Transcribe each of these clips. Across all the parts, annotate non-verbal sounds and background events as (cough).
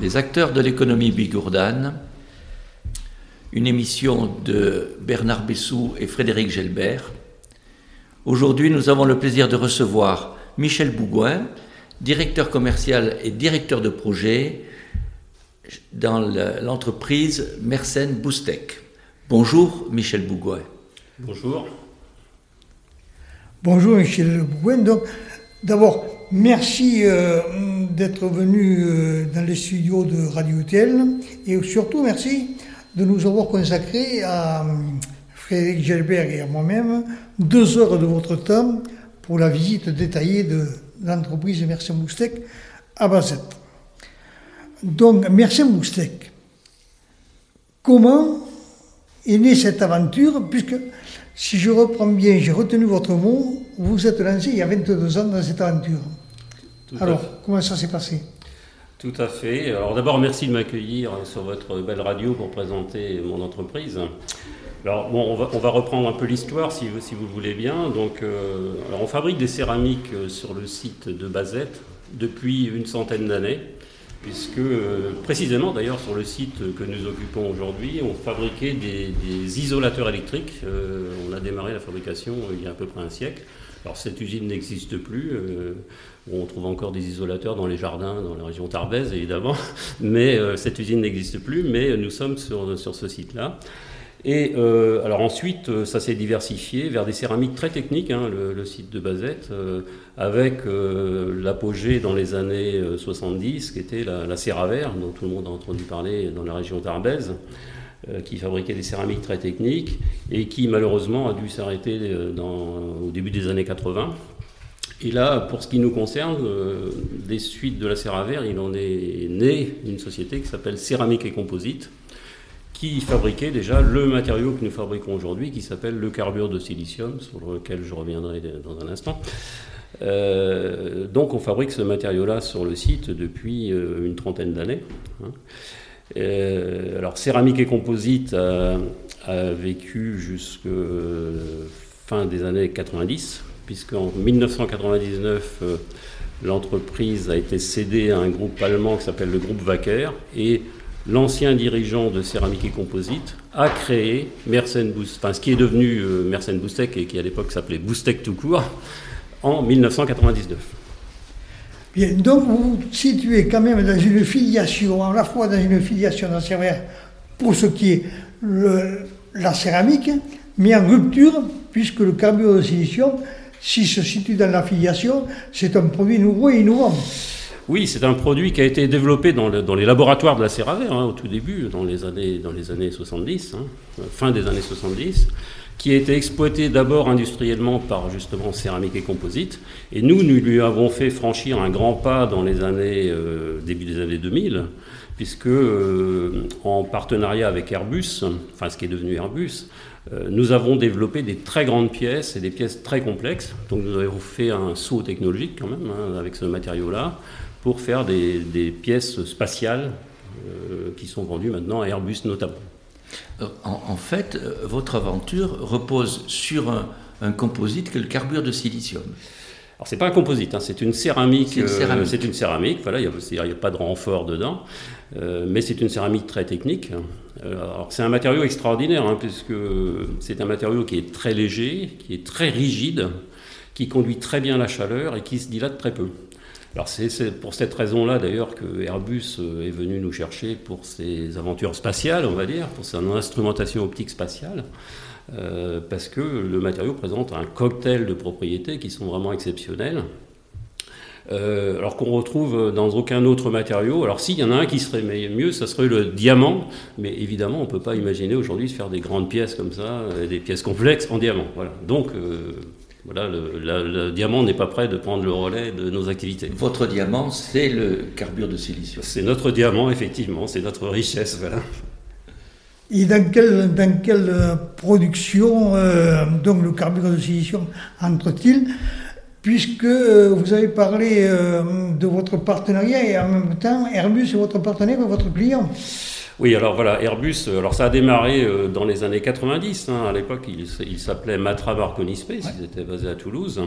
Les acteurs de l'économie bigourdane, une émission de Bernard Bessou et Frédéric Gelbert. Aujourd'hui, nous avons le plaisir de recevoir Michel Bougouin, directeur commercial et directeur de projet dans l'entreprise Mersenne Boustec. Bonjour Michel Bougouin. Bonjour. Bonjour Michel Bougouin. Donc, d'abord, merci euh, d'être venu euh, dans les studios de Radio Tel et surtout merci de nous avoir consacré à euh, Frédéric Gelberg et à moi-même deux heures de votre temps pour la visite détaillée de l'entreprise Mercen Moustec à Bazette. Donc, Mercen Moustec, comment est née cette aventure? Puisque, si je reprends bien, j'ai retenu votre mot, vous êtes lancé il y a 22 ans dans cette aventure. Alors, comment ça s'est passé? Tout à fait. Alors d'abord, merci de m'accueillir sur votre belle radio pour présenter mon entreprise. Alors bon, on va, reprendre un peu l'histoire si, si, vous le voulez bien. Donc, euh, alors on fabrique des céramiques euh, sur le site de Bazette depuis une centaine d'années, puisque euh, précisément d'ailleurs sur le site que nous occupons aujourd'hui, on fabriquait des, des isolateurs électriques. on a démarré la fabrication il y a à peu près un siècle. Alors cette usine n'existe plus. on trouve encore des isolateurs dans les jardins, dans la région Tarbèze évidemment, (laughs) mais cette usine n'existe plus. Mais nous sommes sur, sur ce site-là. Et euh, alors ensuite, euh, ça s'est diversifié vers des céramiques très techniques, hein, le, site de Bazette, euh, avec l'apogée dans les années 70, qui était la, la Céravert, dont tout le monde a entendu parler dans la région d'Arbèze, qui fabriquait des céramiques très techniques et qui malheureusement a dû s'arrêter au début des années 80. Et là, pour ce qui nous concerne, des suites de la Céravert, il en est né une société qui s'appelle Céramique et Composite qui fabriquait déjà le matériau que nous fabriquons aujourd'hui, qui s'appelle le carbure de silicium, sur lequel je reviendrai dans un instant. Euh, donc on fabrique ce matériau-là sur le site depuis euh, une trentaine d'années. Hein. Euh, alors céramique et composite a, a vécu jusqu'à fin des années 90, puisqu'en 1999 l'entreprise a été cédée à un groupe allemand qui s'appelle le groupe Wacker et l'ancien dirigeant de Céramique et Composite a créé Mersenne enfin, ce qui est devenu euh, Mersenne Boustec et qui à l'époque s'appelait Boustec tout court, en 1999. Bien, donc vous vous situez quand même dans une filiation, à la fois dans une filiation dans pour ce qui est la céramique, mais en rupture, puisque le carbure de silicium, s'il se situe dans la filiation, c'est un produit nouveau et innovant. Oui, c'est un produit qui a été développé dans, les laboratoires de la Céravert hein, au tout début, dans les années, dans les années 70, hein, fin des années 70, qui a été exploité d'abord industriellement par justement céramique et composite. Et nous, nous lui avons fait franchir un grand pas dans les années, euh, début des années 2000, puisque euh, en partenariat avec Airbus, enfin ce qui est devenu Airbus, euh, nous avons développé des très grandes pièces et des pièces très complexes. Donc nous avons fait un saut technologique quand même hein, avec ce matériau-là pour faire des, pièces spatiales euh, qui sont vendues maintenant à Airbus notamment. Euh, en, fait, euh, votre aventure repose sur un, composite que le carbure de silicium. Alors c'est pas un composite, hein, c'est une céramique. C'est une céramique. Voilà, il n'y a, a, pas de renfort dedans, mais c'est une céramique très technique. alors c'est un matériau extraordinaire hein, puisque c'est un matériau qui est très léger, qui est très rigide, qui conduit très bien la chaleur et qui se dilate très peu. Alors c'est pour cette raison-là d'ailleurs que Airbus euh, est venu nous chercher pour ses aventures spatiales, on va dire, pour son instrumentation optique spatiale, euh, parce que le matériau présente un cocktail de propriétés qui sont vraiment exceptionnelles. Euh, alors qu'on retrouve dans aucun autre matériau. Alors s'il y en a un qui serait mieux, ça serait le diamant, mais évidemment on ne peut pas imaginer aujourd'hui se faire des grandes pièces comme ça, des pièces complexes en diamant. Voilà. Donc voilà, le, diamant n'est pas prêt de prendre le relais de nos activités. Votre diamant, c'est le carbure de silicium. C'est notre diamant, effectivement, c'est notre richesse, voilà. Et dans quelle, dans quelle euh, production euh, donc le carbure de silicium entre-t-il? Puisque euh, vous avez parlé de votre partenariat et en même temps Airbus est votre partenaire et votre client? Oui, alors voilà, Airbus, euh, alors ça a démarré euh, dans les années 90. Hein. à l'époque, il, s'appelait Matra Marconi Space, ils étaient basés à Toulouse.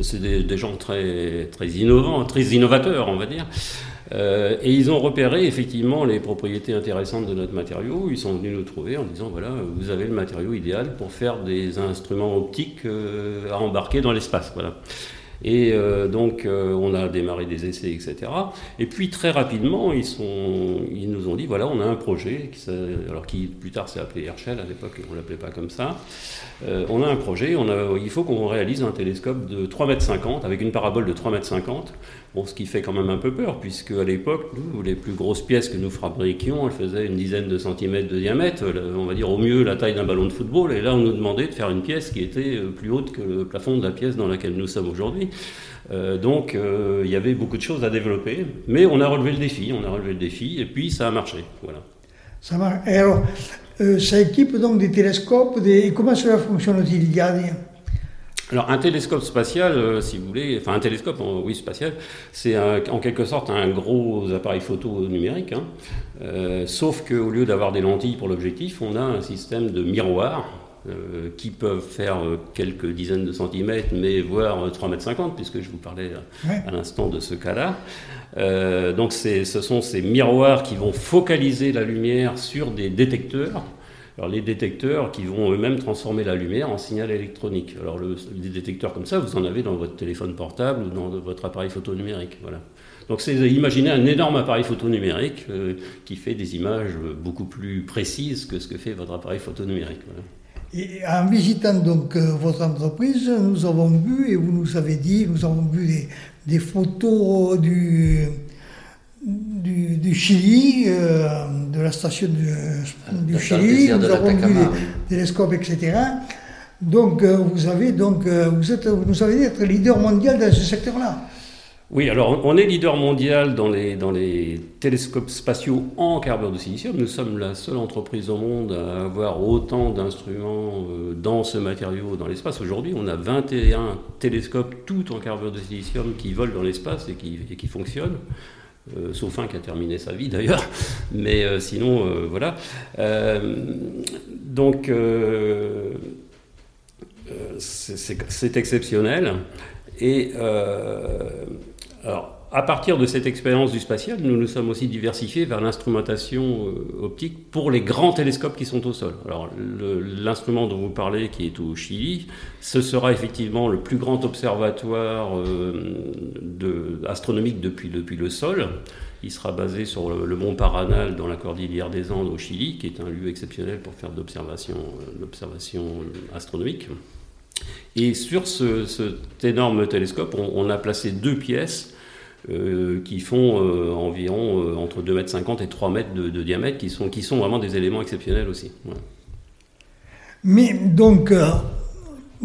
C'est des, gens très, très innovants, très innovateurs, on va dire. Euh, et ils ont repéré effectivement les propriétés intéressantes de notre matériau. Ils sont venus nous trouver en disant voilà, vous avez le matériau idéal pour faire des instruments optiques euh, à embarquer dans l'espace. Voilà. Et euh, donc, euh, on a démarré des essais, etc. Et puis, très rapidement, ils, sont, ils nous ont dit, voilà, on a un projet, qui, alors qui plus tard s'est appelé Herschel, à l'époque, on ne l'appelait pas comme ça. Euh, on a un projet, il faut qu'on réalise un télescope de 3,50 m, avec une parabole de 3,50 m. Bon, ce qui fait quand même un peu peur, puisque à l'époque, les plus grosses pièces que nous fabriquions, elles faisaient une dizaine de centimètres de diamètre, on va dire au mieux la taille d'un ballon de football, et là, on nous demandait de faire une pièce qui était plus haute que le plafond de la pièce dans laquelle nous sommes aujourd'hui. Euh, donc euh, il y avait beaucoup de choses à développer, mais on a relevé le défi, on a relevé le défi, et puis ça a marché. Voilà. Ça marche. Euh, ça équipe donc des télescopes, des... comment cela fonctionne-t-il alors un télescope spatial, si vous voulez, enfin un télescope, oui spatial, c'est en quelque sorte un gros appareil photo numérique, hein. sauf qu'au lieu d'avoir des lentilles pour l'objectif, on a un système de miroir euh, qui peuvent faire euh, quelques dizaines de centimètres, mais voire 3,50 mètres, puisque je vous parlais à l'instant de ce cas-là. Euh, donc ce sont ces miroirs qui vont focaliser la lumière sur des détecteurs. Alors les détecteurs qui vont eux-mêmes transformer la lumière en signal électronique. Alors le, des détecteurs comme ça, vous en avez dans votre téléphone portable ou dans votre appareil photo numérique. Voilà. Donc c'est imaginer un énorme appareil photo numérique qui fait des images beaucoup plus précises que ce que fait votre appareil photo numérique. Voilà. Et en visitant donc euh, votre entreprise, nous avons vu, et vous nous avez dit, nous avons vu des, photos du, du, Chili, euh, de la station du, Chili, nous avons vu des télescopes, etc. Donc euh, vous avez donc vous êtes vous nous avez dit être leader mondial dans ce secteur-là. Oui, alors on est leader mondial dans les, dans les télescopes spatiaux en carbure de silicium. Nous sommes la seule entreprise au monde à avoir autant d'instruments euh, dans ce matériau dans l'espace. Aujourd'hui, on a 21 télescopes, tout en carbure de silicium, qui volent dans l'espace et qui, qui fonctionnent. Euh, sauf un qui a terminé sa vie d'ailleurs, mais euh, sinon voilà. donc c'est exceptionnel. Et alors, à partir de cette expérience du spatial, nous nous sommes aussi diversifiés vers l'instrumentation euh, optique pour les grands télescopes qui sont au sol. Alors, l'instrument dont vous parlez, qui est au Chili, ce sera effectivement le plus grand observatoire euh, astronomique depuis, depuis le sol. Il sera basé sur le, mont Paranal dans la cordillère des Andes au Chili, qui est un lieu exceptionnel pour faire d'observation euh, astronomique. Et sur cet énorme télescope, on, a placé deux pièces euh, qui font euh, environ euh, entre 2,50 m et 3 m de, diamètre, qui sont, qui sont vraiment des éléments exceptionnels aussi. Mais donc,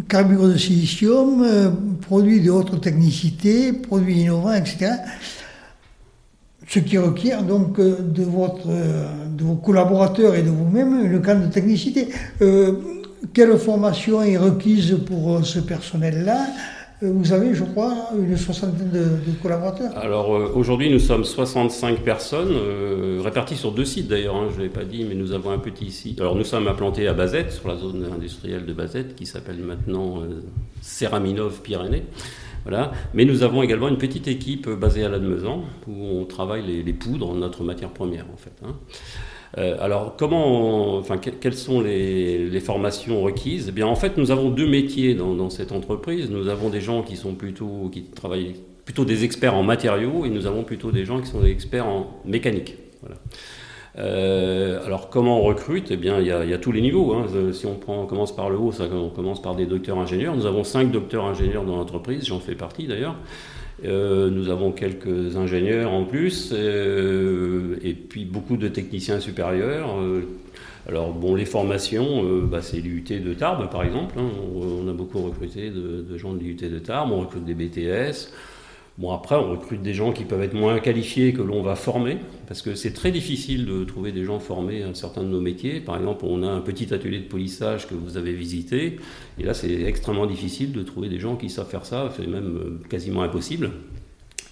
carbure de silicium, produit de haute technicité, produit innovant, etc. Ce qui requiert donc de, votre, de vos collaborateurs et de vous-même une grande de technicité quelle formation est requise pour euh, ce personnel-là? Euh, vous avez, je crois, une soixantaine de, collaborateurs Alors euh, aujourd'hui, nous sommes 65 personnes, réparties sur deux sites d'ailleurs, hein, je ne l'ai pas dit, mais nous avons un petit site. Alors nous sommes implantés à Bazette, sur la zone industrielle de Bazette, qui s'appelle maintenant Céraminov Pyrénées. Voilà. Mais nous avons également une petite équipe basée à Lannemezan, où on travaille les, les, poudres, notre matière première en fait. Hein. Euh, alors, comment, enfin, quelles sont les, formations requises? Eh bien, en fait, nous avons deux métiers dans, cette entreprise. Nous avons des gens qui sont plutôt, qui travaillent plutôt des experts en matériaux, et nous avons plutôt des gens qui sont des experts en mécanique. Euh, alors, comment on recrute? Eh bien, il y, a, tous les niveaux. Hein. Si on, prend, commence par le haut, ça, on commence par des docteurs ingénieurs. Nous avons cinq docteurs ingénieurs dans l'entreprise, j'en fais partie d'ailleurs. Euh, nous avons quelques ingénieurs en plus, euh, et puis beaucoup de techniciens supérieurs. Euh, alors, bon, les formations, bah, c'est l'UT de Tarbes, par exemple. Hein. On, a beaucoup recruté de, de gens de l'UT de Tarbes, on recrute des BTS. Bon, après, on recrute des gens qui peuvent être moins qualifiés que l'on va former, parce que c'est très difficile de trouver des gens formés à certains de nos métiers. Par exemple, on a un petit atelier de polissage que vous avez visité, et là, c'est extrêmement difficile de trouver des gens qui savent faire ça, c'est même euh, quasiment impossible.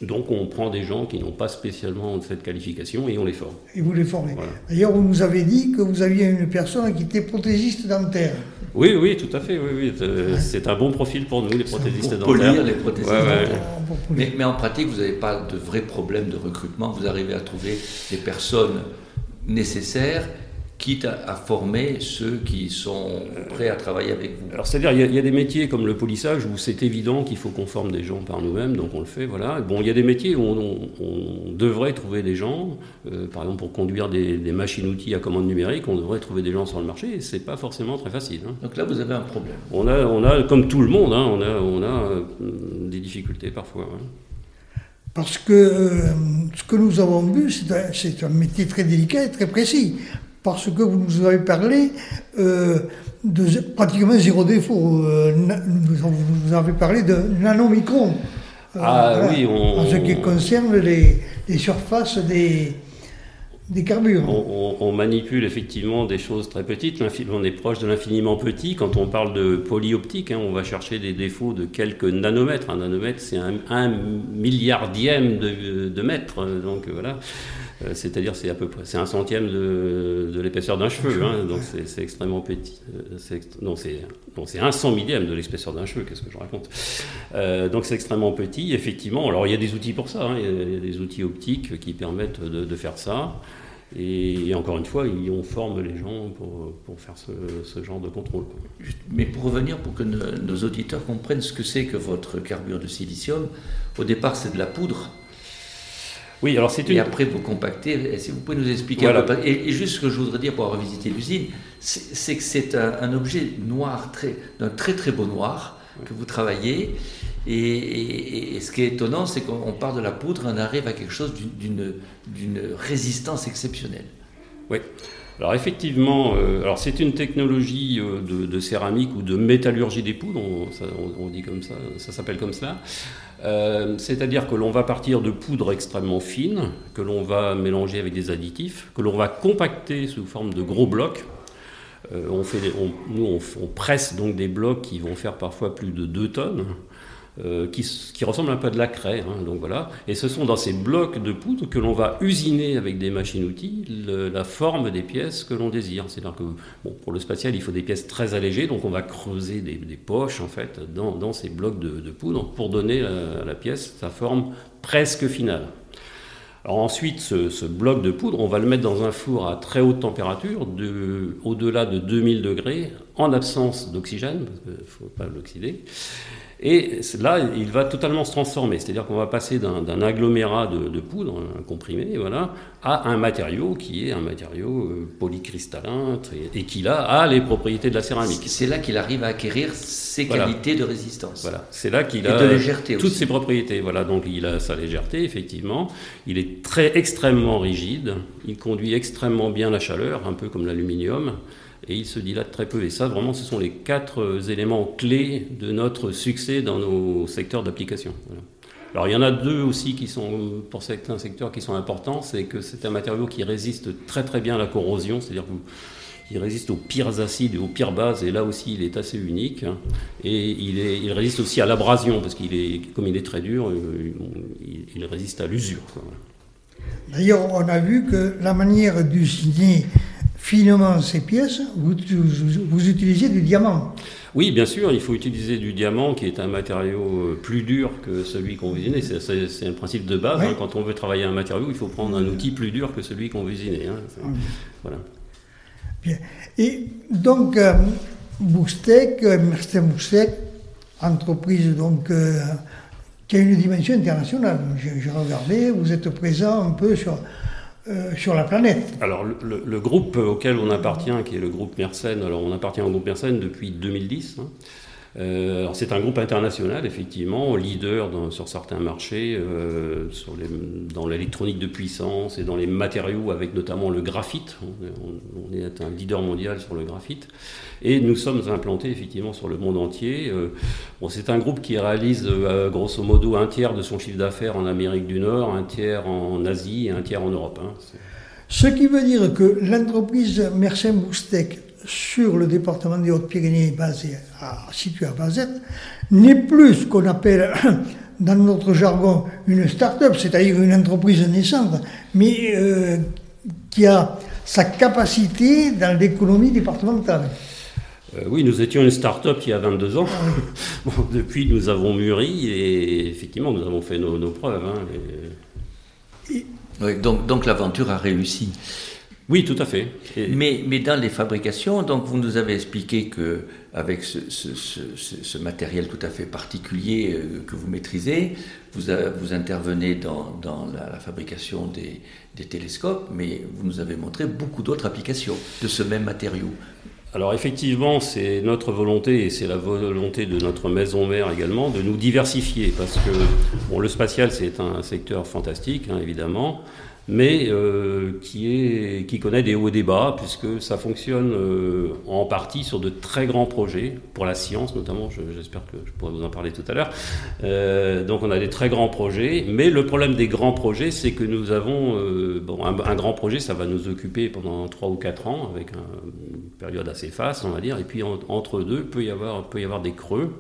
Donc, on prend des gens qui n'ont pas spécialement cette qualification et on les forme. Et vous les formez. D'ailleurs, vous nous avez dit que vous aviez une personne qui était prothésiste dentaire. Oui, oui, tout à fait. Oui, oui. C'est un bon profil pour nous, les prothésistes pour dentaires. les prothésistes dentaires. Mais, mais, en pratique, vous n'avez pas de vrais problèmes de recrutement. Vous arrivez à trouver des personnes nécessaires quitte à, former ceux qui sont prêts à travailler avec vous Alors, c'est-à-dire, il y, a des métiers comme le polissage où c'est évident qu'il faut qu'on forme des gens par nous-mêmes, donc on le fait, voilà. Bon, il y a des métiers où on, devrait trouver des gens, euh, par exemple pour conduire des, machines-outils à commande numérique, on devrait trouver des gens sur le marché, et c'est pas forcément très facile. Hein. Donc là, vous avez un problème. On a, on a comme tout le monde, hein, on a, on a euh, des difficultés parfois. Hein. Parce que euh, ce que nous avons vu, c'est un, métier très délicat et très précis parce que vous nous avez parlé euh, de pratiquement zéro défaut. Euh, vous avez parlé de nanomicron. Euh, ah oui, En ce qui concerne les, surfaces des, des carburants. On, manipule effectivement des choses très petites. On est proche de l'infiniment petit. Quand on parle de polyoptique, hein, on va chercher des défauts de quelques nanomètres. Un nanomètre, c'est un, milliardième de, de mètre. Donc voilà. Euh, c'est-à-dire c'est à peu près c'est un centième de, l'épaisseur d'un cheveu, hein, donc c'est extrêmement petit. Euh, non, c'est un cent millième de l'épaisseur d'un cheveu, qu'est-ce que je raconte euh, Donc c'est extrêmement petit, effectivement. Alors il y a des outils pour ça, hein, il, y a, des outils optiques qui permettent de, faire ça. Et, encore une fois, on forme les gens pour, pour faire ce, genre de contrôle. Mais pour revenir, pour que nos auditeurs comprennent ce que c'est que votre carbure de silicium, au départ c'est de la poudre oui, alors c'est une... Et après, vous compactez. Si vous pouvez nous expliquer un peu. Et, juste ce que je voudrais dire pour avoir visité l'usine, c'est que c'est un, objet noir, très, d'un très très beau noir que vous travaillez. Et, ce qui est étonnant, c'est qu'on part de la poudre, on arrive à quelque chose d'une résistance exceptionnelle. Oui. Alors effectivement, euh, c'est une technologie euh, de, céramique ou de métallurgie des poudres, on, dit comme ça, ça s'appelle comme ça. Euh, c'est-à-dire que l'on va partir de poudre extrêmement fine, que l'on va mélanger avec des additifs, que l'on va compacter sous forme de gros blocs. on nous, on, presse donc des blocs qui vont faire parfois plus de 2 tonnes. Euh, qui, qui, ressemble un peu à de la craie. Hein, donc voilà. Et ce sont dans ces blocs de poudre que l'on va usiner avec des machines-outils la forme des pièces que l'on désire. C'est-à-dire que pour le spatial, il faut des pièces très allégées, donc on va creuser des, poches en fait dans, ces blocs de, poudre pour donner à la pièce sa forme presque finale. Alors ensuite, ce, bloc de poudre, on va le mettre dans un four à très haute température, de, au-delà de 2000 degrés, en absence d'oxygène, parce qu'il ne faut pas l'oxyder. Et là, il va totalement se transformer. C'est-à-dire qu'on va passer d'un agglomérat de, poudre, un comprimé, voilà, à un matériau qui est un matériau euh, polycristallin et qui, là, a les propriétés de la céramique. C'est là qu'il arrive à acquérir ses qualités de résistance. Voilà, c'est là qu'il a toutes ses propriétés. Voilà, donc il a sa légèreté, effectivement. Il est très extrêmement rigide. Il conduit extrêmement bien la chaleur, un peu comme l'aluminium et il se dilate très peu. Et ça, vraiment, ce sont les quatre euh, éléments clés de notre succès dans nos secteurs d'application. Alors il y en a deux aussi qui sont, pour certains secteurs, qui sont importants. C'est que c'est un matériau qui résiste très très bien à la corrosion, c'est-à-dire qu'il résiste aux pires acides et aux pires bases, et là aussi il est assez unique. Hein. Et il, il, résiste aussi à l'abrasion, parce qu'il est, comme il est très dur, euh, il, résiste à l'usure. D'ailleurs, on a vu que la manière d'usiner finement ces pièces, vous, vous, utilisez du diamant. Oui, bien sûr, il faut utiliser du diamant qui est un matériau euh, plus dur que celui qu'on usiner. C'est un principe de base. Hein. Quand on veut travailler un matériau, il faut prendre un outil plus dur que celui qu'on usiner. Hein. Voilà. Bien. Et donc, euh, Boustec, euh, Boustec, entreprise donc, euh, qui a une dimension internationale. J'ai regardé, vous êtes présent un peu sur euh, sur la planète. Alors le, groupe auquel on appartient, qui est le groupe Mersenne, alors on appartient au groupe Mersenne depuis 2010. Euh, c'est un groupe international, effectivement, leader sur certains marchés, euh, dans l'électronique de puissance et dans les matériaux, avec notamment le graphite. On, est un leader mondial sur le graphite. Et nous sommes implantés, effectivement, sur le monde entier. Euh, c'est un groupe qui réalise, grosso modo, un tiers de son chiffre d'affaires en Amérique du Nord, un tiers en Asie et un tiers en Europe. Hein. Ce qui veut dire que l'entreprise Boustec sur le département des Hautes-Pyrénées, basé à, situé à Bazette, n'est plus ce qu'on appelle (clears throat) dans notre jargon une start-up, c'est-à-dire une entreprise naissante, mais euh, qui a sa capacité dans l'économie départementale. oui, nous étions une start-up il y a 22 ans. (laughs) depuis, nous avons mûri et effectivement, nous avons fait nos, preuves. Hein, donc, donc l'aventure a réussi. Oui, tout à fait. Mais, mais, dans les fabrications, donc vous nous avez expliqué que avec ce, ce, matériel tout à fait particulier euh, que vous maîtrisez, vous, vous intervenez dans, dans la, fabrication des, des, télescopes, mais vous nous avez montré beaucoup d'autres applications de ce même matériau. Alors effectivement, c'est notre volonté et c'est la volonté de notre maison mère également de nous diversifier parce que bon, le spatial c'est un secteur fantastique hein, évidemment, mais euh, qui, est, qui connaît des hauts et des bas, puisque ça fonctionne euh, en partie sur de très grands projets, pour la science notamment, j'espère que je pourrai vous en parler tout à l'heure. Euh, donc on a des très grands projets, mais le problème des grands projets, c'est que nous avons, bon, un, grand projet, ça va nous occuper pendant 3 ou 4 ans, avec une période assez faste, on va dire, et puis entre deux, peut y avoir, peut y avoir des creux.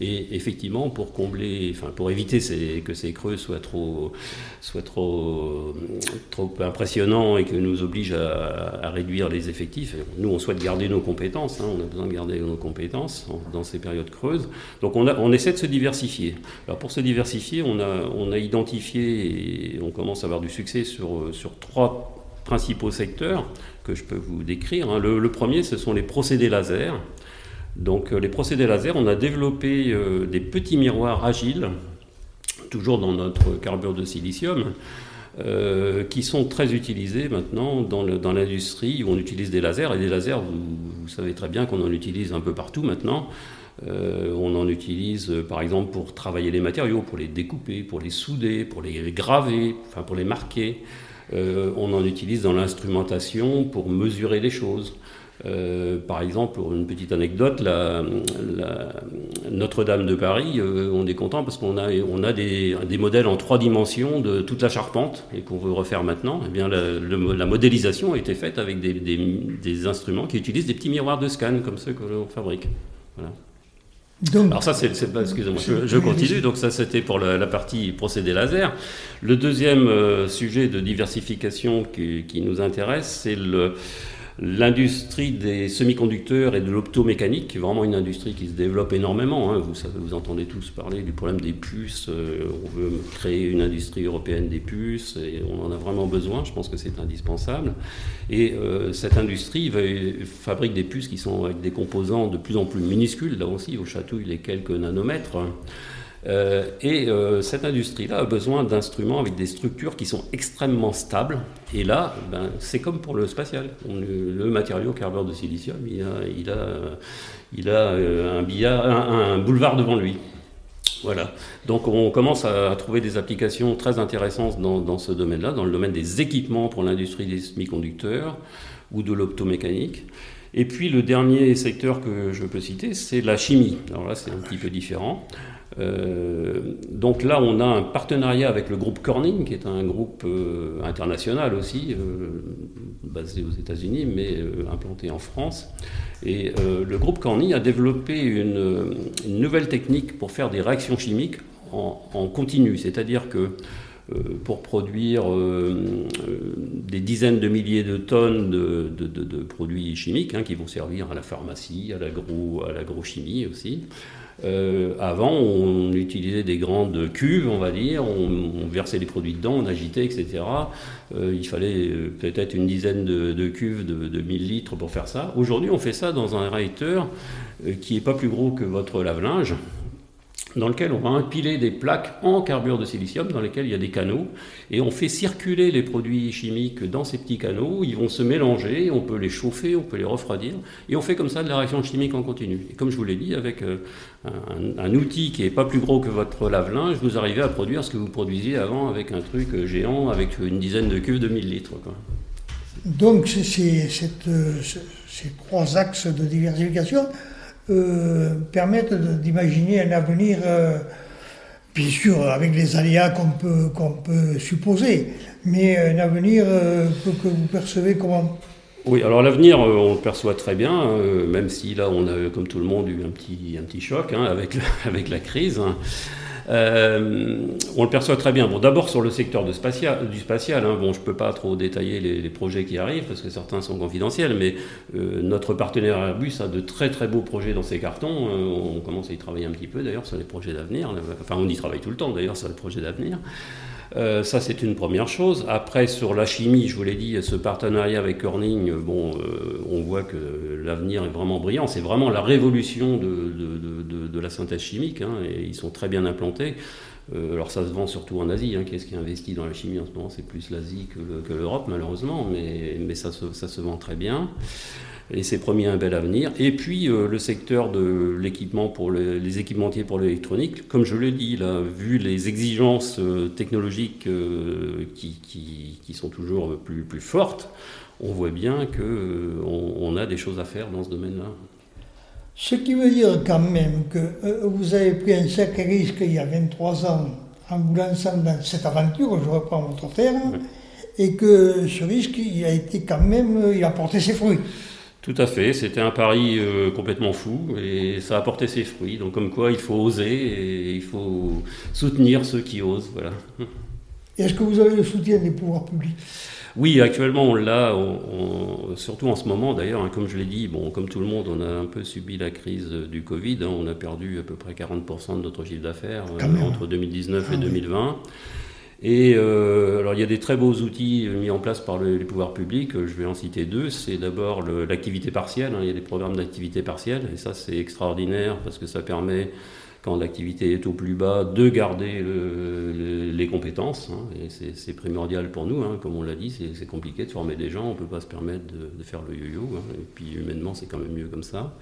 Et effectivement, pour combler, enfin, pour éviter que ces creux soient trop, soient trop, impressionnants et que nous obligent à, réduire les effectifs, nous, on souhaite garder nos compétences, hein, on a besoin de garder nos compétences dans ces périodes creuses. Donc, on, essaie de se diversifier. Alors, pour se diversifier, on a, identifié et on commence à avoir du succès sur, sur trois principaux secteurs que je peux vous décrire. Hein. Le, le, premier, ce sont les procédés laser. Donc euh, les procédés laser, on a développé euh, des petits miroirs agiles, toujours dans notre carbure de silicium, euh, qui sont très utilisés maintenant dans, l'industrie où on utilise des lasers. Et des lasers, vous, savez très bien qu'on en utilise un peu partout maintenant. on en utilise par exemple pour travailler les matériaux, pour les découper, pour les souder, pour les graver, enfin pour les marquer. on en utilise dans l'instrumentation pour mesurer les choses. Euh, par exemple, pour une petite anecdote, la, Notre-Dame de Paris, euh, on est content parce qu'on a, on a des, modèles en trois dimensions de toute la charpente et qu'on veut refaire maintenant. Eh bien, la, modélisation a été faite avec des, instruments qui utilisent des petits miroirs de scan comme ceux que l'on fabrique. Voilà. Alors ça, c'est, excusez-moi, je, continue. Donc ça, c'était pour la, partie procédé laser. Le deuxième euh, sujet de diversification qui, qui nous intéresse, c'est le L'industrie des semi-conducteurs et de l'optomécanique, qui est vraiment une industrie qui se développe énormément. Hein. Vous, vous entendez tous parler du problème des puces. Euh, on veut créer une industrie européenne des puces et on en a vraiment besoin. Je pense que c'est indispensable. Et euh, cette industrie fabrique des puces qui sont avec des composants de plus en plus minuscules, là aussi, au chatouille les quelques nanomètres. Euh, et euh, cette industrie-là a besoin d'instruments avec des structures qui sont extrêmement stables. Et là, ben, c'est comme pour le spatial. le, matériau carbure de silicium, il a, euh, un, boulevard devant lui. Voilà. Donc on commence à trouver des applications très intéressantes dans, dans ce domaine-là, dans le domaine des équipements pour l'industrie des semi-conducteurs ou de l'optomécanique. Et puis le dernier secteur que je peux citer, c'est la chimie. Alors là, c'est un petit peu différent. Euh, donc là, on a un partenariat avec le groupe Corning, qui est un groupe euh, international aussi, euh, basé aux États-Unis, mais implanté en France. Et le groupe Corning a développé une, nouvelle technique pour faire des réactions chimiques en, continu, c'est-à-dire que pour produire des dizaines de milliers de tonnes de, produits chimiques hein, qui vont servir à la pharmacie, à l'agrochimie aussi. Euh, avant, on utilisait des grandes cuves, on va dire, on, versait les produits dedans, on agitait, etc. Euh, il fallait euh, peut-être une dizaine de, cuves de, de, 1000 litres pour faire ça. Aujourd'hui, on fait ça dans un réacteur qui n'est pas plus gros que votre lave-linge, dans lequel on va empiler des plaques en carbure de silicium, dans lesquelles il y a des canaux, et on fait circuler les produits chimiques dans ces petits canaux, ils vont se mélanger, on peut les chauffer, on peut les refroidir, et on fait comme ça de la réaction chimique en continu. Et comme je vous l'ai dit, avec euh, un, outil qui n'est pas plus gros que votre lave-linge, vous arrivez à produire ce que vous produisiez avant avec un truc géant, avec une dizaine de cuves de 1000 litres. Donc c'est, euh, ces trois axes de diversification euh, permettent d'imaginer un avenir, euh, bien sûr avec les aléas qu'on peut, peut supposer, mais un avenir euh, que, vous percevez comment? Oui, alors l'avenir, on le perçoit très bien, même si là, on a, comme tout le monde, eu un petit, un petit choc hein, avec, (laughs) avec la crise. Hein. Euh, on le perçoit très bien. Bon, d'abord sur le secteur du spatial. Hein. bon, je ne peux pas trop détailler les, projets qui arrivent parce que certains sont confidentiels, mais euh, notre partenaire Airbus a de très très beaux projets dans ses cartons. on commence à y travailler un petit peu d'ailleurs sur les projets d'avenir. Enfin, on y travaille tout le temps d'ailleurs sur les projets d'avenir. Euh, ça, c'est une première chose. Après, sur la chimie, je vous l'ai dit, ce partenariat avec Corning, bon, euh, on voit que l'avenir est vraiment brillant. C'est vraiment la révolution de, la synthèse chimique, hein, ils sont très bien implantés. Euh, alors ça se vend surtout en Asie. Hein. Qu'est-ce qui investit dans la chimie en ce moment? C'est plus l'Asie que l'Europe, malheureusement, mais, mais ça, ça, se, vend très bien et c'est promis un bel avenir. Et puis euh, le secteur de l'équipement pour les, équipementiers pour l'électronique, comme je l'ai dit, là, vu les exigences euh, technologiques euh, qui, qui, sont toujours plus, plus fortes, on voit bien qu'on on a des choses à faire dans ce domaine-là. Ce qui veut dire quand même que vous avez pris un sacré risque il y a 23 ans en vous lançant dans cette aventure, je reprends votre terme, et que ce risque, il a été quand même, il a porté ses fruits. Tout à fait, c'était un pari euh, complètement fou et ça a porté ses fruits. Donc comme quoi il faut oser et il faut soutenir ceux qui osent. Voilà. Est-ce que vous avez le soutien des pouvoirs publics? Oui, actuellement on l'a, surtout en ce moment d'ailleurs, hein, comme je l'ai dit, bon, comme tout le monde, on a un peu subi la crise du Covid, hein. on a perdu à peu près 40% de notre chiffre d'affaires euh, entre 2019 et 2020. Ah et euh, alors il y a des très beaux outils mis en place par les pouvoirs publics, je vais en citer deux. C'est d'abord l'activité partielle, hein. il y a des programmes d'activité partielle, et ça c'est extraordinaire parce que ça permet, quand l'activité est au plus bas, de garder les compétences. Hein. et c'est primordial pour nous, hein. comme on l'a dit, c'est compliqué de former des gens, on ne peut pas se permettre de, de faire le yo-yo, et puis humainement c'est quand même mieux comme ça.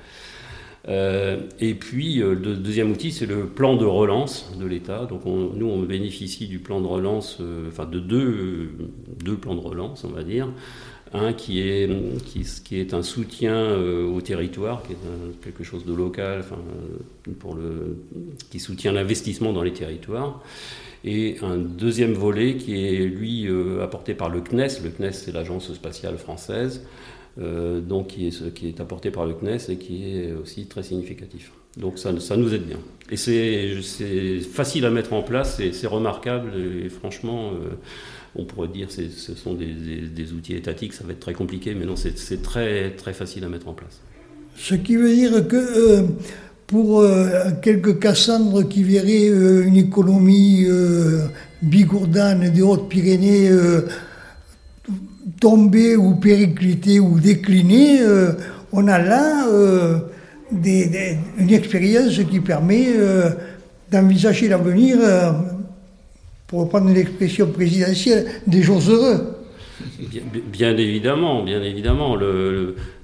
Euh, et puis, euh, le deuxième outil, c'est le plan de relance de l'État. Donc, nous, on bénéficie du plan de relance, euh, enfin, de deux, deux, plans de relance, on va dire. Un qui est, qui, est un soutien au territoire, qui est quelque chose de local, enfin, pour le, qui soutient l'investissement dans les territoires. Et un deuxième volet qui est, lui, apporté par le CNES. Le CNES, c'est l'Agence spatiale française. Euh, donc qui est, qui est apporté par le CNES et qui est aussi très significatif. Donc ça, ça nous aide bien. Et c'est facile à mettre en place, c'est remarquable et franchement, euh, on pourrait dire que ce sont des, des, outils étatiques, ça va être très compliqué, mais non, c'est très, très facile à mettre en place. Ce qui veut dire que euh, pour quelques Cassandres qui verraient une économie bigourdane des Hautes-Pyrénées tomber ou péricliter ou décliner, euh, on a là euh, une expérience qui permet euh, d'envisager l'avenir, pour reprendre l'expression présidentielle, des jours heureux. Bien, évidemment, bien évidemment,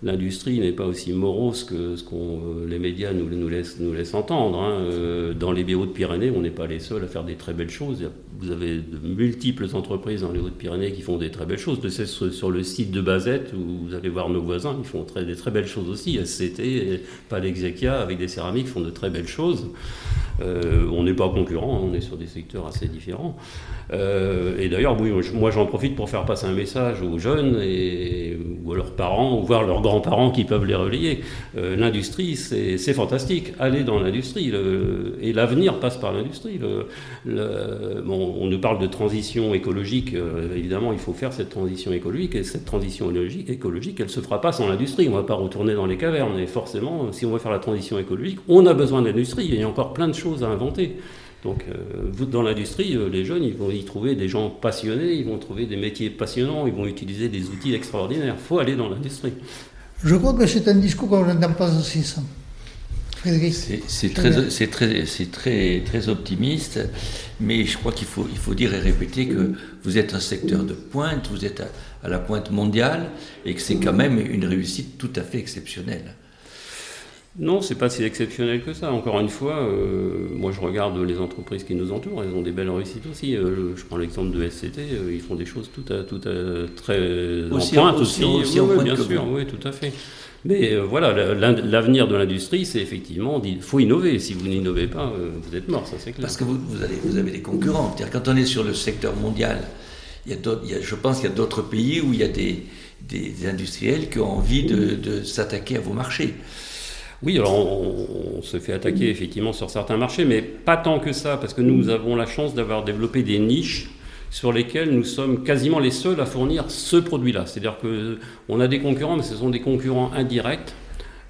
l'industrie n'est pas aussi morose que ce que les médias nous, nous, laissent, nous laissent entendre. Hein. Dans les Hautes-Pyrénées, on n'est pas les seuls à faire des très belles choses vous avez de multiples entreprises dans les Hautes-Pyrénées qui font des très belles choses. De sur le site de Bazette, où vous allez voir nos voisins, ils font des très belles choses aussi. SCT, Palexekia, avec des céramiques, font de très belles choses. Euh, on n'est pas concurrents, on est sur des secteurs assez différents. Euh, et d'ailleurs, moi j'en profite pour faire passer un message aux jeunes et, ou à leurs parents, ou voir leurs grands-parents qui peuvent les relayer. Euh, l'industrie, c'est fantastique. Allez dans l'industrie. Et l'avenir passe par l'industrie. Bon, on, nous parle de transition écologique, euh, évidemment, il faut faire cette transition écologique, et cette transition écologique, elle ne se fera pas sans l'industrie. On ne va pas retourner dans les cavernes, et forcément, si on veut faire la transition écologique, on a besoin d'industrie, il y a encore plein de choses à inventer. Donc, euh, dans l'industrie, euh, les jeunes, ils vont y trouver des gens passionnés, ils vont trouver des métiers passionnants, ils vont utiliser des outils extraordinaires. Il faut aller dans l'industrie. Je crois que c'est un discours qu'on n'entend pas aussi, ça. C'est très, très, très, très optimiste, mais je crois qu'il faut, il faut dire et répéter que vous êtes un secteur de pointe, vous êtes à, la pointe mondiale, et que c'est quand même une réussite tout à fait exceptionnelle. Non, c'est pas si exceptionnel que ça. Encore une fois, euh, moi je regarde les entreprises qui nous entourent, elles ont des belles réussites aussi. Euh, je prends l'exemple de SCT, euh, ils font des choses tout à, tout à, très aussi, en pointe aussi. aussi, oui, bien sûr, oui, tout à fait. Mais euh, voilà, l'avenir de l'industrie, c'est effectivement, il faut innover. Si vous n'innovez pas, euh, vous êtes mort, ça c'est clair. Parce que vous, vous, avez, des concurrents. quand on est sur le secteur mondial, il y a je pense qu'il y a d'autres pays où il y a des, des, industriels qui ont envie de, s'attaquer à vos marchés. Oui, alors on, se fait attaquer effectivement sur certains marchés, mais pas tant que ça, parce que nous avons la chance d'avoir développé des niches sur lesquelles nous sommes quasiment les seuls à fournir ce produit-là. C'est-à-dire qu'on a des concurrents, mais ce sont des concurrents indirects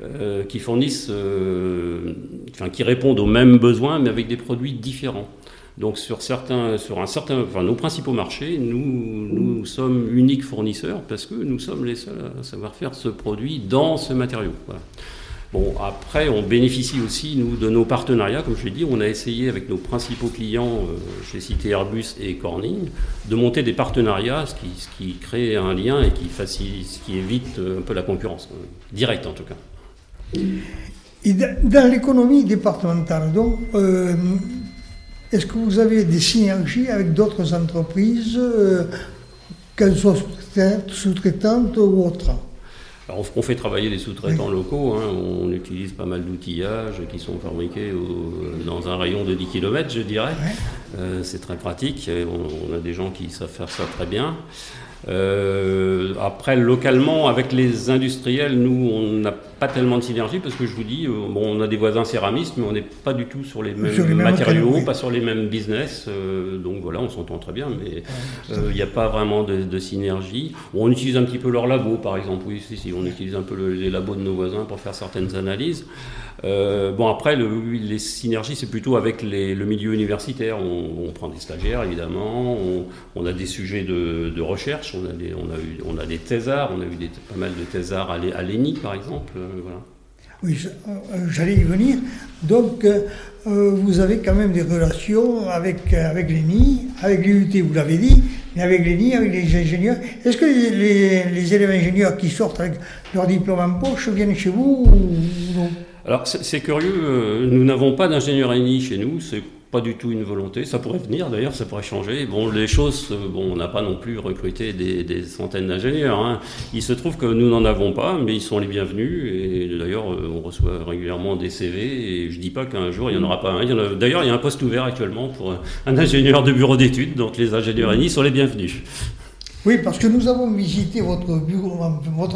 euh, qui fournissent, euh, enfin, qui répondent aux mêmes besoins, mais avec des produits différents. Donc sur certains, sur un certain, enfin, nos principaux marchés, nous, nous sommes uniques fournisseurs parce que nous sommes les seuls à savoir faire ce produit dans ce matériau. Voilà. Bon, après, on bénéficie aussi, nous, de nos partenariats. Comme je l'ai dit, on a essayé avec nos principaux clients, euh, j'ai cité Airbus et Corning, de monter des partenariats, ce qui, crée un lien et qui, ce qui évite euh, un peu la concurrence, euh, directe en tout cas. Dans l'économie départementale, donc, est-ce que vous avez des synergies avec d'autres entreprises, qu'elles soient sous-traitantes ou autres? On fait travailler des sous-traitants locaux, hein. on utilise pas mal d'outillages qui sont fabriqués dans un rayon de 10 km, je dirais. Euh, c'est très pratique, on, a des gens qui savent faire ça très bien. Euh, après, localement, avec les industriels, nous, on n'a pas tellement de synergie parce que je vous dis, euh, bon, on a des voisins céramistes, mais on n'est pas du tout sur les mêmes, matériaux, pas sur les mêmes business. Euh, donc voilà, on s'entend très bien, mais il n'y a pas vraiment de, synergie. On utilise un petit peu leurs labos, par exemple. Oui, si, si, on utilise un peu les labos de nos voisins pour faire certaines analyses. bon, après, le, les synergies, c'est plutôt avec le milieu universitaire. On, prend des stagiaires, évidemment. On, a des sujets de recherche on a des, on a eu, on a des thésards, on a eu des, pas mal de thésards à l'ENI par exemple. Euh, voilà. Oui, euh, j'allais y venir. Donc, euh, vous avez quand même des relations avec, avec l'ENI, avec l'UT, vous l'avez dit, mais avec l'ENI, avec les ingénieurs. Est-ce que les, les, élèves ingénieurs qui sortent avec leur diplôme en poche viennent chez vous ou non? Alors, c'est curieux, nous n'avons pas d'ingénieur ENI chez nous, c'est pas du tout une volonté. Ça pourrait venir d'ailleurs, ça pourrait changer. Bon, les choses, euh, bon, on n'a pas non plus recruté des, centaines d'ingénieurs. Hein. Il se trouve que nous n'en avons pas, mais ils sont les bienvenus. Et d'ailleurs, euh, on reçoit régulièrement des CV. Et je dis pas qu'un jour il n'y en aura pas un. D'ailleurs, il y a un poste ouvert actuellement pour un ingénieur de bureau d'études. Donc les ingénieurs ENI sont les bienvenus. Oui, parce que nous avons visité votre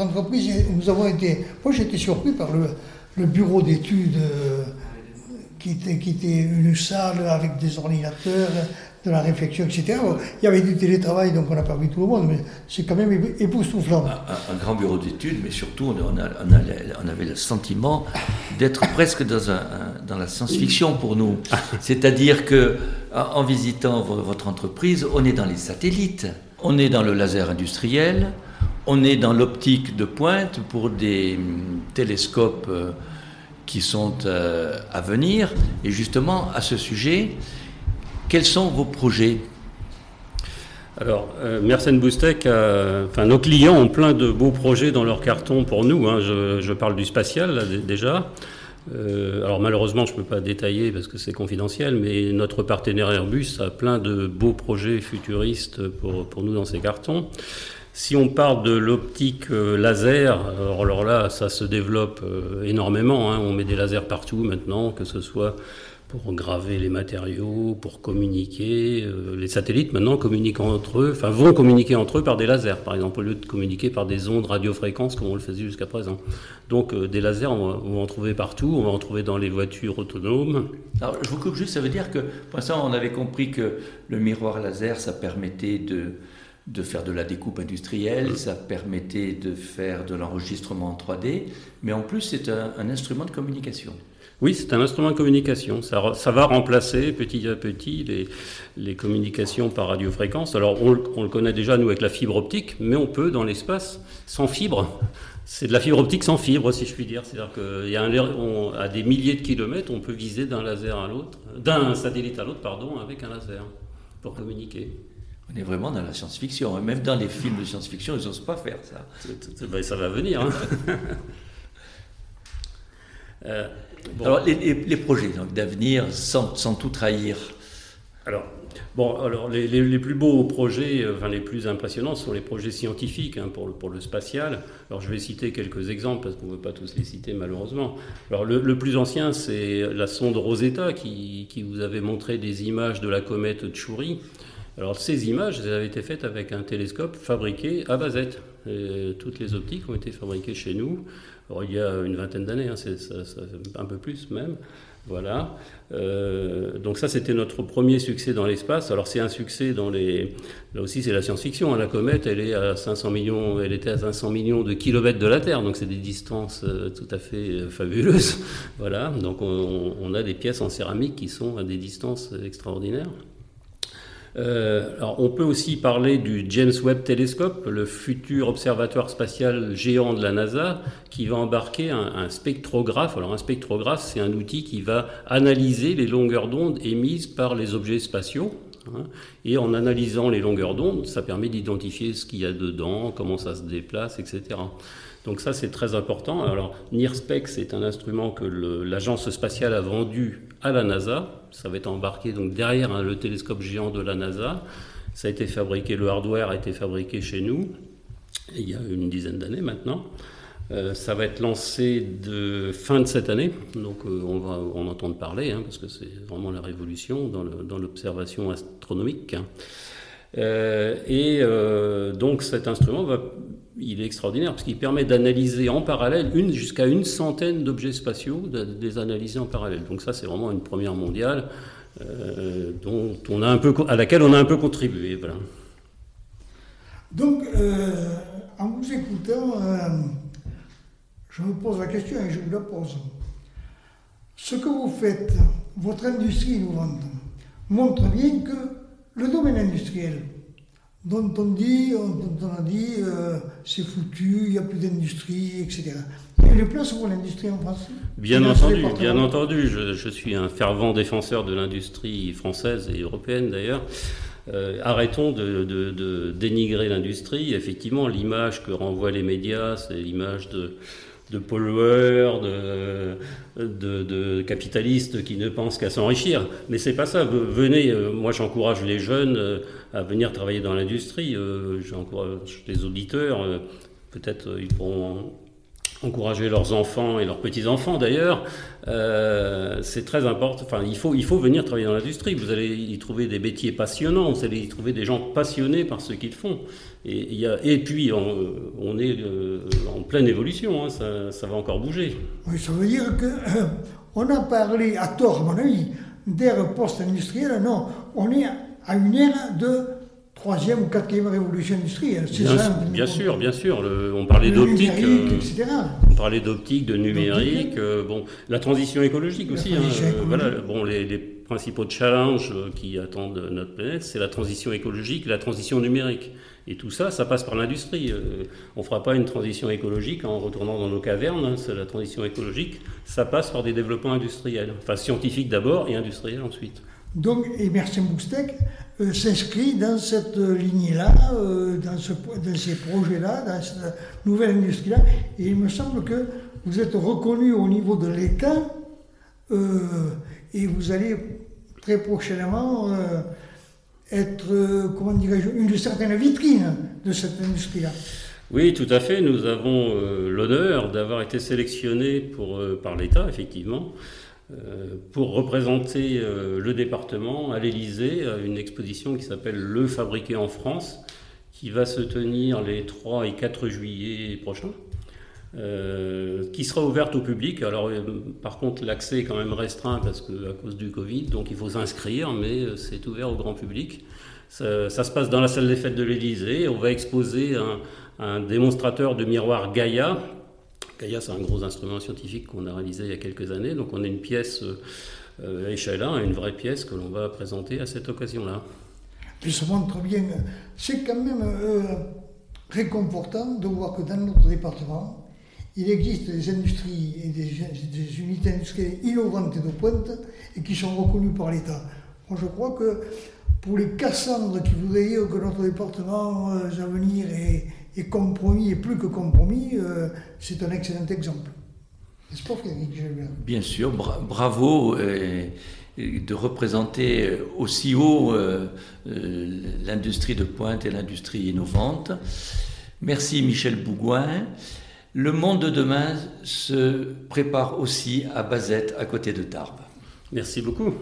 entreprise. Et nous avons été. Moi, j'étais surpris par le, bureau d'études. Euh, qui était, une salle avec des ordinateurs, de la réflexion, etc. Il y avait du télétravail, donc on n'a pas vu tout le monde, mais c'est quand même époustouflant. Un, un grand bureau d'études, mais surtout on, on, avait le sentiment d'être (laughs) presque dans, un, dans la science-fiction pour nous. (laughs) C'est-à-dire que en visitant votre entreprise, on est dans les satellites, on est dans le laser industriel, on est dans l'optique de pointe pour des hum, télescopes euh, qui sont euh, à venir. Et justement, à ce sujet, quels sont vos projets? Alors, euh, Mersenne Boustec, enfin, nos clients ont plein de beaux projets dans leur carton pour nous. Hein. Je, parle du spatial déjà. Euh, alors malheureusement, je ne peux pas détailler parce que c'est confidentiel, mais notre partenaire Airbus a plein de beaux projets futuristes pour, pour nous dans ses cartons. Si on parle de l'optique euh, laser, alors, là, ça se développe euh, énormément. Hein. On met des lasers partout maintenant, que ce soit pour graver les matériaux, pour communiquer. Euh, les satellites maintenant communiquent entre eux, enfin vont communiquer entre eux par des lasers, par exemple, au lieu de communiquer par des ondes radiofréquences comme on le faisait jusqu'à présent. Donc des lasers, on va, en trouver partout, on va en trouver dans les voitures autonomes. Alors je vous coupe juste, ça veut dire que pour l'instant on avait compris que le miroir laser, ça permettait de de faire de la découpe industrielle, mmh. ça permettait de faire de l'enregistrement en 3D, mais en plus c'est un, instrument de communication. Oui, c'est un instrument de communication. Ça, va remplacer petit à petit les, les communications par radiofréquence. Alors on, on, le connaît déjà nous avec la fibre optique, mais on peut dans l'espace sans fibre. C'est de la fibre optique sans fibre, si je puis dire. C'est-à-dire qu'à des milliers de kilomètres, on peut viser d'un laser à l'autre, d'un satellite à l'autre, pardon, avec un laser pour communiquer. On est vraiment dans la science-fiction. Hein. Même dans les films de science-fiction, ils n'osent pas faire ça. Ben, ça va venir. Hein. (laughs) Euh, alors, les, projets d'avenir, sans, sans, tout trahir. Alors, bon, alors les, les, plus beaux projets, euh, enfin les plus impressionnants, sont les projets scientifiques hein, pour, le, pour le spatial. Alors, je vais citer quelques exemples parce qu'on ne veut pas tous les citer malheureusement. Alors, le, le plus ancien, c'est la sonde Rosetta qui, qui, vous avait montré des images de la comète Tchouri Alors ces images, elles avaient été faites avec un télescope fabriqué à Bazette. toutes les optiques ont été fabriquées chez nous. Il y a une vingtaine d'années, hein, un peu plus même. Voilà. Euh, donc ça, c'était notre premier succès dans l'espace. Alors c'est un succès dans les. Là aussi, c'est la science-fiction. Hein. La comète, elle est à 500 millions. Elle était à 500 millions de kilomètres de la Terre. Donc c'est des distances euh, tout à fait euh, fabuleuses. (laughs) voilà. Donc on, on, a des pièces en céramique qui sont à des distances extraordinaires. Euh, alors, on peut aussi parler du James Webb Telescope, le futur observatoire spatial géant de la NASA, qui va embarquer un, spectrographe. Alors, un spectrographe, c'est un outil qui va analyser les longueurs d'onde émises par les objets spatiaux. Hein. et en analysant les longueurs d'onde, ça permet d'identifier ce qu'il y a dedans, comment ça se déplace, etc. Donc ça, c'est très important. Alors, NIRSPEC, c'est un instrument que l'agence spatiale a vendu à la NASA. Ça va être embarqué donc derrière hein, le télescope géant de la NASA. Ça a été fabriqué, le hardware a été fabriqué chez nous il y a une dizaine d'années maintenant. Euh, ça va être lancé de fin de cette année, donc euh, on va en entendre parler, hein, parce que c'est vraiment la révolution dans l'observation astronomique. Euh, et donc cet instrument il est extraordinaire parce qu'il permet d'analyser en parallèle jusqu'à une centaine d'objets spatiaux, de, les analyser en parallèle. Donc ça, c'est vraiment une première mondiale euh, dont on a un peu, à laquelle on a un peu contribué. Donc, euh, en vous écoutant, euh, je me pose la question et je vous la pose. Ce que vous faites, votre industrie montre bien que le domaine industriel dont on dit, on, a dit, euh, c'est foutu, il n'y a plus d'industrie, etc. Il y a une place pour l'industrie en France Bien entendu, bien entendu. Je, suis un fervent défenseur de l'industrie française et européenne d'ailleurs. Euh, arrêtons de dénigrer l'industrie. Effectivement, l'image que renvoient les médias, c'est l'image de de pollueurs, de, capitalistes qui ne pensent qu'à s'enrichir. Mais c'est pas ça. Venez, euh, moi j'encourage les jeunes euh, à venir travailler dans l'industrie. Euh, j'encourage les auditeurs. Peut-être ils pourront encourager leurs enfants et leurs petits-enfants d'ailleurs. Euh, c'est très important. Enfin, il faut, il faut venir travailler dans l'industrie. Vous allez y trouver des métiers passionnants, vous allez y trouver des gens passionnés par ce qu'ils font. Et, y a, et puis, on, on est euh, en pleine évolution, hein, ça, va encore bouger. Oui, ça veut dire euh, (clears throat) on a parlé, à tort à mon avis, d'ère post-industrielle. Non, on est à une ère de troisième ou quatrième révolution industrielle. Bien, ça, bien sûr, bien sûr. on parlait d'optique, euh, on parlait d'optique, de numérique. Euh, bon, la transition écologique aussi. Hein, euh, voilà, bon, les, principaux challenges qui attendent notre planète, c'est la transition écologique, la transition numérique. Et tout ça, ça passe par l'industrie. on ne fera pas une transition écologique en retournant dans nos cavernes. Hein, c'est la transition écologique, ça passe par des développements industriels, enfin scientifiques d'abord et industriels ensuite. Donc Emerson Boustek euh, s'inscrit dans cette lignée-là, euh, dans, ce, dans, ces projets-là, dans cette nouvelle industrie-là. Et il me semble que vous êtes reconnu au niveau de l'État euh, et vous allez très prochainement être, comment dirais-je, une de certaines vitrines de cette industrie-là. Oui, tout à fait. Nous avons l'honneur d'avoir été sélectionnés pour, par l'État, effectivement, euh, pour représenter euh, le département à l'Élysée, à une exposition qui s'appelle Le Fabriqué en France, qui va se tenir les 3 et 4 juillet prochains. Euh, qui sera ouverte au public. Alors, par contre, l'accès est quand même restreint parce que à cause du Covid, donc il faut s'inscrire, mais c'est ouvert au grand public. Ça, se passe dans la salle des fêtes de l'Élysée. On va exposer un, un démonstrateur de miroir Gaïa Gaia, c'est un gros instrument scientifique qu'on a réalisé il y a quelques années. Donc on a une pièce euh, à échelle 1, une vraie pièce que l'on va présenter à cette occasion-là. Et ça montre bien, c'est quand même euh, réconfortant de voir que dans notre département, il existe des industries et des, unités industrielles innovantes et de pointe et qui sont reconnues par l'État. Moi, je crois que pour les Cassandres qui voudraient dire que notre département euh, à venir est, et compromis et plus que compromis, euh, c'est un excellent exemple. N'est-ce pas, Frédéric Bien sûr, bravo euh, de représenter aussi haut euh, l'industrie de pointe et l'industrie innovante. Merci Michel Bougouin. Le monde de demain se prépare aussi à Bazette, à côté de Tarbes. Merci beaucoup.